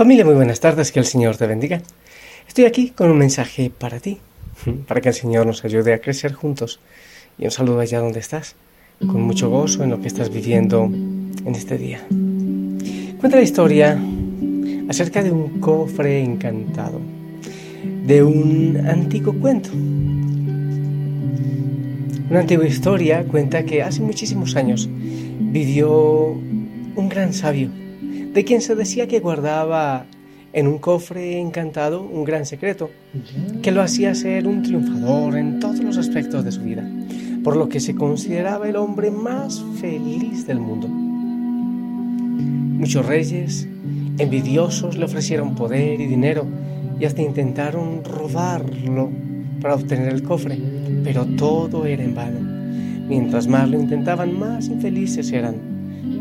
Familia, muy buenas tardes, que el Señor te bendiga. Estoy aquí con un mensaje para ti, para que el Señor nos ayude a crecer juntos. Y un saludo allá donde estás con mucho gozo en lo que estás viviendo en este día. Cuenta la historia acerca de un cofre encantado, de un antiguo cuento. Una antigua historia cuenta que hace muchísimos años vivió un gran sabio, de quien se decía que guardaba en un cofre encantado un gran secreto, que lo hacía ser un triunfador en todos los aspectos de su vida por lo que se consideraba el hombre más feliz del mundo. Muchos reyes envidiosos le ofrecieron poder y dinero y hasta intentaron robarlo para obtener el cofre, pero todo era en vano. Mientras más lo intentaban, más infelices eran,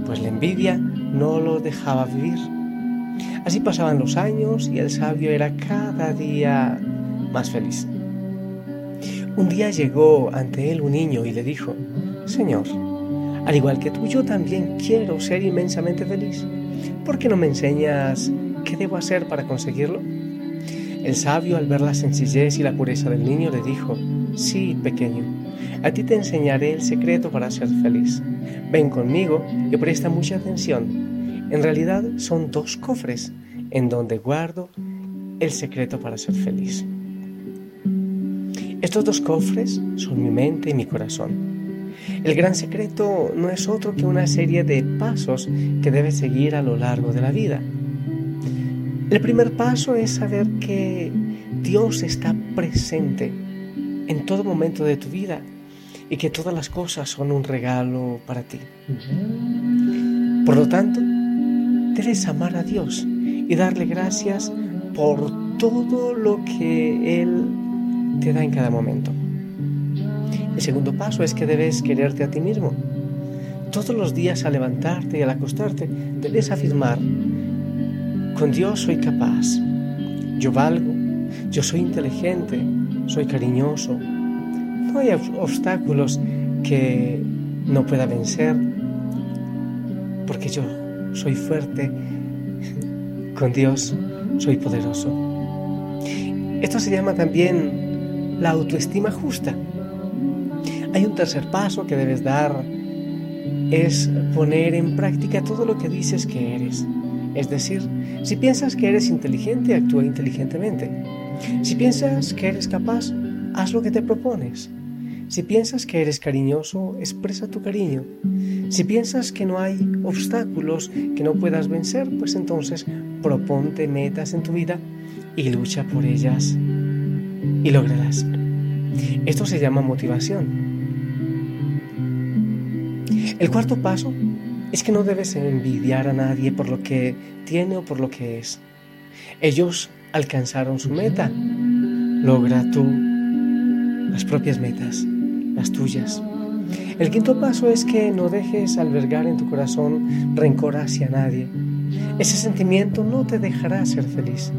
pues la envidia no lo dejaba vivir. Así pasaban los años y el sabio era cada día más feliz. Un día llegó ante él un niño y le dijo, Señor, al igual que tú, yo también quiero ser inmensamente feliz. ¿Por qué no me enseñas qué debo hacer para conseguirlo? El sabio, al ver la sencillez y la pureza del niño, le dijo, Sí, pequeño, a ti te enseñaré el secreto para ser feliz. Ven conmigo y presta mucha atención. En realidad son dos cofres en donde guardo el secreto para ser feliz. Estos dos cofres son mi mente y mi corazón. El gran secreto no es otro que una serie de pasos que debes seguir a lo largo de la vida. El primer paso es saber que Dios está presente en todo momento de tu vida y que todas las cosas son un regalo para ti. Por lo tanto, debes amar a Dios y darle gracias por todo lo que Él te da en cada momento. El segundo paso es que debes quererte a ti mismo. Todos los días al levantarte y al acostarte debes afirmar, con Dios soy capaz, yo valgo, yo soy inteligente, soy cariñoso. No hay obstáculos que no pueda vencer, porque yo soy fuerte, con Dios soy poderoso. Esto se llama también la autoestima justa. Hay un tercer paso que debes dar, es poner en práctica todo lo que dices que eres. Es decir, si piensas que eres inteligente, actúa inteligentemente. Si piensas que eres capaz, haz lo que te propones. Si piensas que eres cariñoso, expresa tu cariño. Si piensas que no hay obstáculos que no puedas vencer, pues entonces proponte metas en tu vida y lucha por ellas y lograrás. Esto se llama motivación. El cuarto paso es que no debes envidiar a nadie por lo que tiene o por lo que es. Ellos alcanzaron su meta. Logra tú las propias metas, las tuyas. El quinto paso es que no dejes albergar en tu corazón rencor hacia nadie. Ese sentimiento no te dejará ser feliz.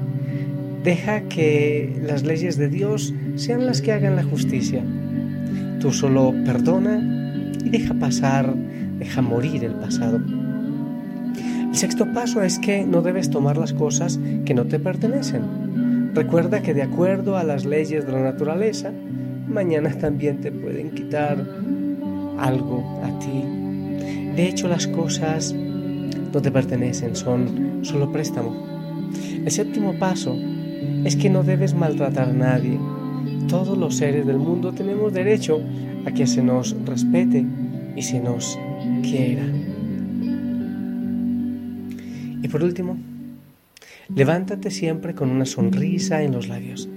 Deja que las leyes de Dios sean las que hagan la justicia. Tú solo perdona y deja pasar, deja morir el pasado. El sexto paso es que no debes tomar las cosas que no te pertenecen. Recuerda que de acuerdo a las leyes de la naturaleza, mañana también te pueden quitar algo a ti. De hecho, las cosas no te pertenecen, son solo préstamo. El séptimo paso es que no debes maltratar a nadie. Todos los seres del mundo tenemos derecho a que se nos respete y se nos quiera. Y por último, levántate siempre con una sonrisa en los labios.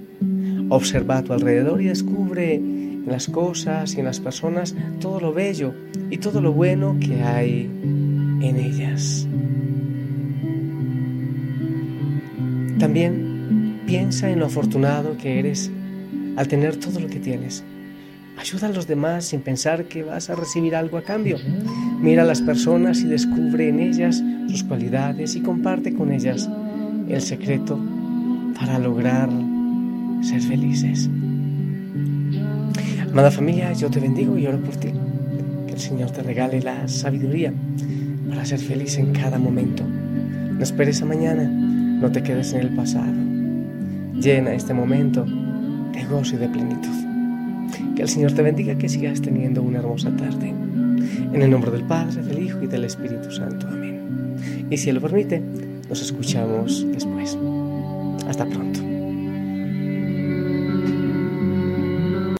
Observa a tu alrededor y descubre en las cosas y en las personas todo lo bello y todo lo bueno que hay en ellas. También piensa en lo afortunado que eres al tener todo lo que tienes. Ayuda a los demás sin pensar que vas a recibir algo a cambio. Mira a las personas y descubre en ellas sus cualidades y comparte con ellas el secreto para lograr ser felices. Amada familia, yo te bendigo y oro por ti. Que el Señor te regale la sabiduría para ser feliz en cada momento. No esperes a mañana, no te quedes en el pasado. Llena este momento de gozo y de plenitud. Que el Señor te bendiga, que sigas teniendo una hermosa tarde. En el nombre del Padre, del Hijo y del Espíritu Santo. Amén. Y si Él lo permite, nos escuchamos después. Hasta pronto.